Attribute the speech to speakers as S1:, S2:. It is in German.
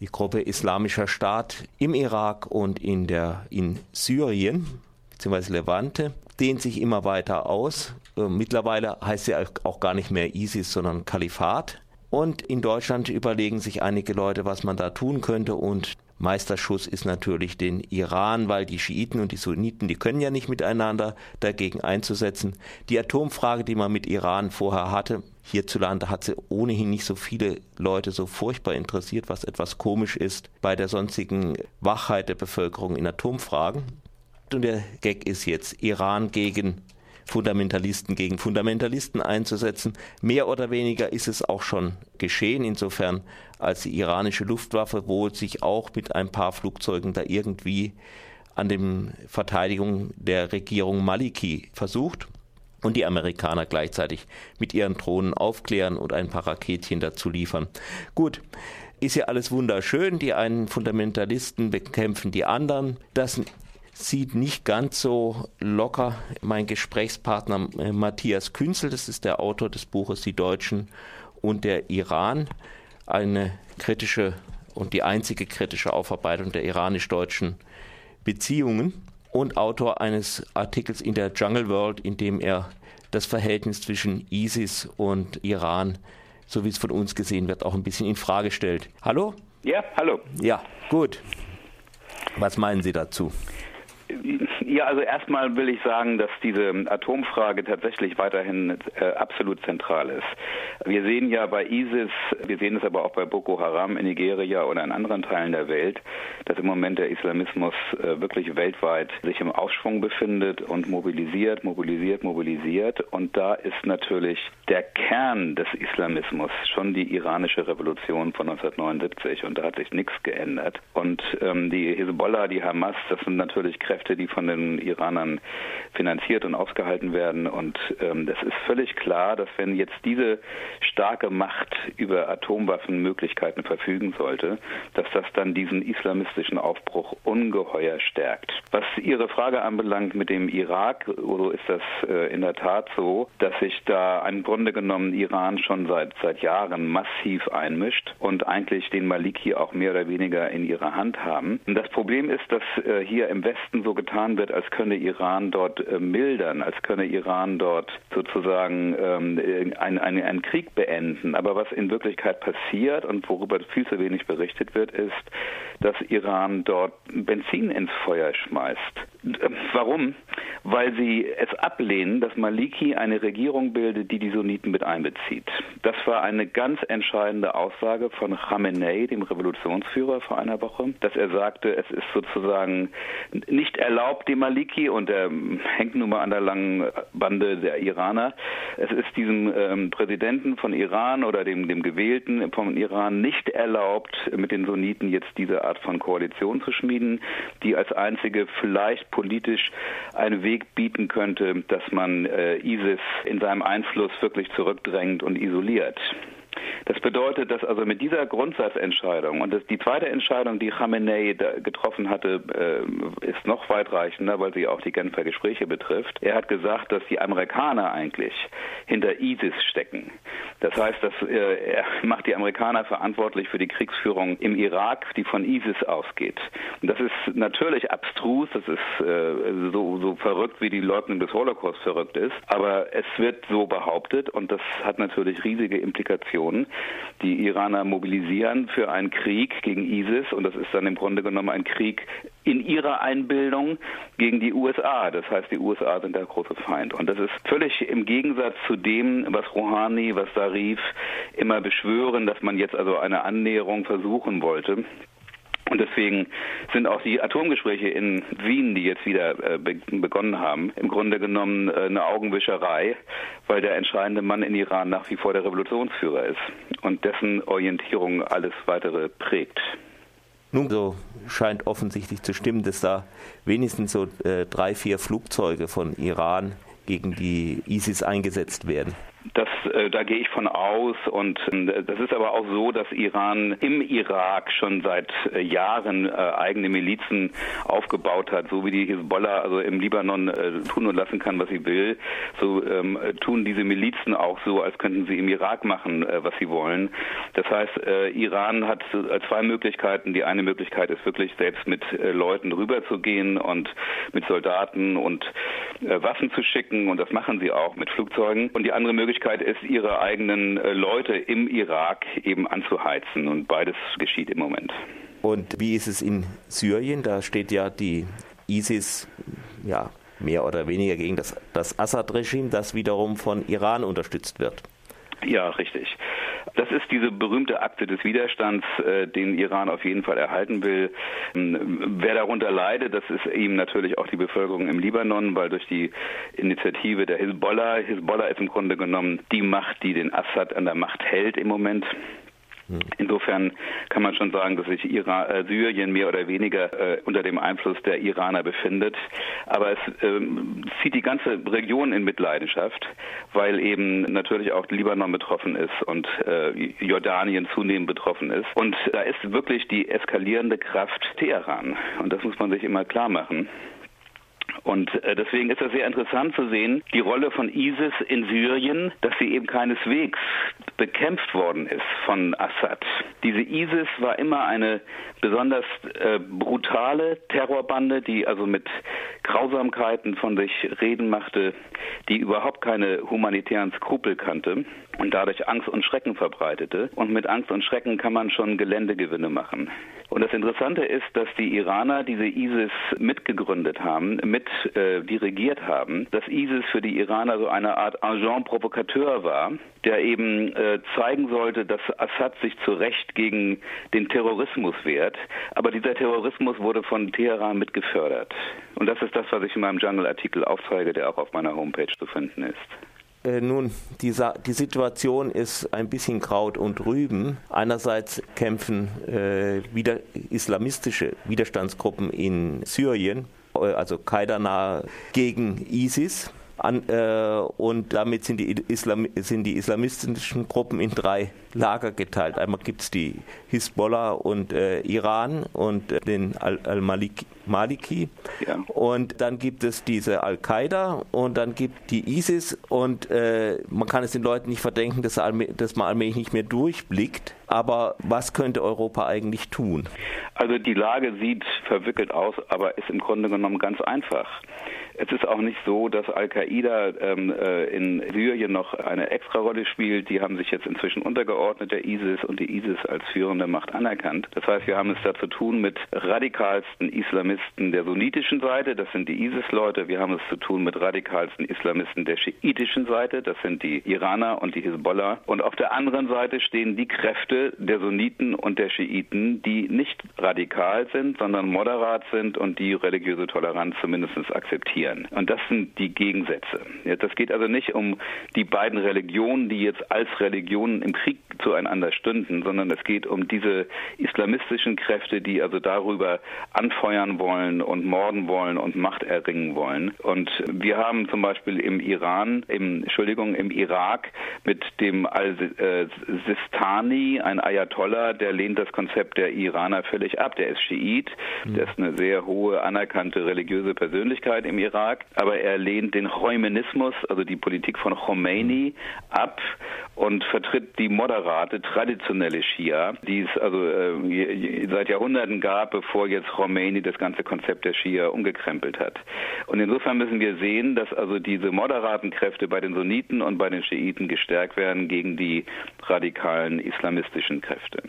S1: Die Gruppe Islamischer Staat im Irak und in, der, in Syrien bzw. Levante dehnt sich immer weiter aus. Äh, mittlerweile heißt sie auch gar nicht mehr ISIS, sondern Kalifat. Und in Deutschland überlegen sich einige Leute, was man da tun könnte. Und Meisterschuss ist natürlich den Iran, weil die Schiiten und die Sunniten, die können ja nicht miteinander dagegen einzusetzen. Die Atomfrage, die man mit Iran vorher hatte, hierzulande hat sie ohnehin nicht so viele Leute so furchtbar interessiert, was etwas komisch ist bei der sonstigen Wachheit der Bevölkerung in Atomfragen. Und der Gag ist jetzt Iran gegen Fundamentalisten gegen Fundamentalisten einzusetzen. Mehr oder weniger ist es auch schon geschehen, insofern als die iranische Luftwaffe wohl sich auch mit ein paar Flugzeugen da irgendwie an der Verteidigung der Regierung Maliki versucht und die Amerikaner gleichzeitig mit ihren Drohnen aufklären und ein paar Raketchen dazu liefern. Gut, ist ja alles wunderschön, die einen Fundamentalisten bekämpfen die anderen. Das sieht nicht ganz so locker mein Gesprächspartner äh, Matthias Künzel, das ist der Autor des Buches Die Deutschen und der Iran, eine kritische und die einzige kritische Aufarbeitung der iranisch-deutschen Beziehungen und Autor eines Artikels in der Jungle World, in dem er das Verhältnis zwischen ISIS und Iran, so wie es von uns gesehen wird, auch ein bisschen in Frage stellt. Hallo?
S2: Ja, hallo.
S1: Ja, gut. Was meinen Sie dazu?
S2: Ja, also erstmal will ich sagen, dass diese Atomfrage tatsächlich weiterhin äh, absolut zentral ist. Wir sehen ja bei ISIS, wir sehen es aber auch bei Boko Haram in Nigeria oder in anderen Teilen der Welt, dass im Moment der Islamismus äh, wirklich weltweit sich im Aufschwung befindet und mobilisiert, mobilisiert, mobilisiert. Und da ist natürlich der Kern des Islamismus schon die iranische Revolution von 1979 und da hat sich nichts geändert. Und ähm, die Hezbollah, die Hamas, das sind natürlich Kräfte, die von den Iranern finanziert und ausgehalten werden. Und ähm, das ist völlig klar, dass wenn jetzt diese starke Macht über Atomwaffenmöglichkeiten verfügen sollte, dass das dann diesen islamistischen Aufbruch ungeheuer stärkt. Was Ihre Frage anbelangt mit dem Irak, so ist das äh, in der Tat so, dass sich da im Grunde genommen Iran schon seit, seit Jahren massiv einmischt und eigentlich den Maliki auch mehr oder weniger in ihrer Hand haben. Das Problem ist, dass äh, hier im Westen so getan wird, als könne Iran dort äh, mildern, als könne Iran dort sozusagen ähm, einen ein Krieg beenden. Aber was in Wirklichkeit passiert und worüber viel zu wenig berichtet wird, ist, dass Iran dort Benzin ins Feuer schmeißt. Warum? Weil sie es ablehnen, dass Maliki eine Regierung bildet, die die Sunniten mit einbezieht. Das war eine ganz entscheidende Aussage von Khamenei, dem Revolutionsführer, vor einer Woche, dass er sagte, es ist sozusagen nicht erlaubt, dem Maliki, und er hängt nun mal an der langen Bande der Iraner, es ist diesem ähm, Präsidenten von Iran oder dem, dem Gewählten von Iran nicht erlaubt, mit den Sunniten jetzt diese Art von Koalition zu schmieden, die als einzige vielleicht politisch einen Weg bieten könnte, dass man äh, ISIS in seinem Einfluss wirklich zurückdrängt und isoliert. Das bedeutet, dass also mit dieser Grundsatzentscheidung und die zweite Entscheidung, die Khamenei getroffen hatte, äh, ist noch weitreichender, weil sie auch die Genfer Gespräche betrifft. Er hat gesagt, dass die Amerikaner eigentlich hinter ISIS stecken. Das heißt, dass äh, er macht die Amerikaner verantwortlich für die Kriegsführung im Irak, die von ISIS ausgeht. Und das ist natürlich abstrus, das ist äh, so, so verrückt, wie die Leugnung des Holocaust verrückt ist, aber es wird so behauptet und das hat natürlich riesige Implikationen. Die Iraner mobilisieren für einen Krieg gegen ISIS und das ist dann im Grunde genommen ein Krieg in ihrer Einbildung gegen die USA. Das heißt, die USA sind der große Feind. Und das ist völlig im Gegensatz zu dem, was Rouhani, was Zarif immer beschwören, dass man jetzt also eine Annäherung versuchen wollte. Und deswegen sind auch die Atomgespräche in Wien, die jetzt wieder äh, begonnen haben, im Grunde genommen äh, eine Augenwischerei, weil der entscheidende Mann in Iran nach wie vor der Revolutionsführer ist und dessen Orientierung alles weitere prägt.
S1: Nun, so scheint offensichtlich zu stimmen, dass da wenigstens so äh, drei, vier Flugzeuge von Iran gegen die ISIS eingesetzt werden.
S2: Das, äh, da gehe ich von aus. Und äh, das ist aber auch so, dass Iran im Irak schon seit äh, Jahren äh, eigene Milizen aufgebaut hat, so wie die Hisbollah also im Libanon äh, tun und lassen kann, was sie will. So ähm, tun diese Milizen auch so, als könnten sie im Irak machen, äh, was sie wollen. Das heißt, Iran hat zwei Möglichkeiten. Die eine Möglichkeit ist wirklich selbst mit Leuten rüberzugehen und mit Soldaten und Waffen zu schicken. Und das machen sie auch mit Flugzeugen. Und die andere Möglichkeit ist, ihre eigenen äh, Leute im Irak eben anzuheizen. Und beides geschieht im Moment.
S1: Und wie ist es in Syrien? Da steht ja die ISIS ja, mehr oder weniger gegen das, das Assad-Regime, das wiederum von Iran unterstützt wird.
S2: Ja, richtig. Das ist diese berühmte Akte des Widerstands, äh, den Iran auf jeden Fall erhalten will. Ähm, wer darunter leidet, das ist ihm natürlich auch die Bevölkerung im Libanon, weil durch die Initiative der Hisbollah, Hisbollah ist im Grunde genommen die Macht, die den Assad an der Macht hält im Moment. Insofern kann man schon sagen, dass sich Iran, äh, Syrien mehr oder weniger äh, unter dem Einfluss der Iraner befindet. Aber es ähm, zieht die ganze Region in Mitleidenschaft, weil eben natürlich auch Libanon betroffen ist und äh, Jordanien zunehmend betroffen ist. Und da ist wirklich die eskalierende Kraft Teheran. Und das muss man sich immer klar machen. Und äh, deswegen ist es sehr interessant zu sehen, die Rolle von ISIS in Syrien, dass sie eben keineswegs bekämpft worden ist von Assad. Diese ISIS war immer eine besonders äh, brutale Terrorbande, die also mit Grausamkeiten von sich reden machte, die überhaupt keine humanitären Skrupel kannte und dadurch Angst und Schrecken verbreitete. Und mit Angst und Schrecken kann man schon Geländegewinne machen. Und das Interessante ist, dass die Iraner diese ISIS mitgegründet haben, mit äh, dirigiert haben, dass ISIS für die Iraner so eine Art Agent Provokateur war, der eben äh, zeigen sollte, dass Assad sich zu Recht gegen den Terrorismus wehrt. Aber dieser Terrorismus wurde von Teheran mitgefördert. Und das ist das, was ich in meinem Jungle-Artikel aufzeige, der auch auf meiner Homepage zu finden ist.
S1: Äh, nun, die, die, Situation ist ein bisschen Kraut und Rüben. Einerseits kämpfen äh, wieder islamistische Widerstandsgruppen in Syrien, äh, also Kaidana gegen ISIS. An, äh, und damit sind die, Islam, sind die islamistischen Gruppen in drei Lager geteilt. Einmal gibt es die Hisbollah und äh, Iran und äh, den Al-Maliki. ja. Und dann gibt es diese Al-Qaida und dann gibt die ISIS. Und äh, man kann es den Leuten nicht verdenken, dass, dass man allmählich nicht mehr durchblickt. Aber was könnte Europa eigentlich tun?
S2: Also die Lage sieht verwickelt aus, aber ist im Grunde genommen ganz einfach. Es ist auch nicht so, dass Al-Qaida ähm, äh, in Syrien noch eine Extrarolle spielt. Die haben sich jetzt inzwischen untergeordnet, der ISIS und die ISIS als führende Macht anerkannt. Das heißt, wir haben es da zu tun mit radikalsten Islamisten der sunnitischen Seite, das sind die ISIS-Leute. Wir haben es zu tun mit radikalsten Islamisten der schiitischen Seite, das sind die Iraner und die Hisbollah. Und auf der anderen Seite stehen die Kräfte der Sunniten und der Schiiten, die nicht radikal sind, sondern moderat sind und die religiöse Toleranz zumindest akzeptieren diskutieren. Und das sind die Gegensätze. Das geht also nicht um die beiden Religionen, die jetzt als Religionen im Krieg zueinander stünden, sondern es geht um diese islamistischen Kräfte, die also darüber anfeuern wollen und morden wollen und Macht erringen wollen. Und wir haben zum Beispiel im Iran, im, Entschuldigung, im Irak mit dem Al-Sistani, ein Ayatollah, der lehnt das Konzept der Iraner völlig ab. Der ist Schiit, der ist eine sehr hohe anerkannte religiöse Persönlichkeit im Iran Irak, aber er lehnt den Chomeinismus, also die Politik von Khomeini, ab und vertritt die moderate, traditionelle Schia, die es also äh, seit Jahrhunderten gab, bevor jetzt Khomeini das ganze Konzept der Schia umgekrempelt hat. Und insofern müssen wir sehen, dass also diese moderaten Kräfte bei den Sunniten und bei den Schiiten gestärkt werden gegen die radikalen islamistischen Kräfte.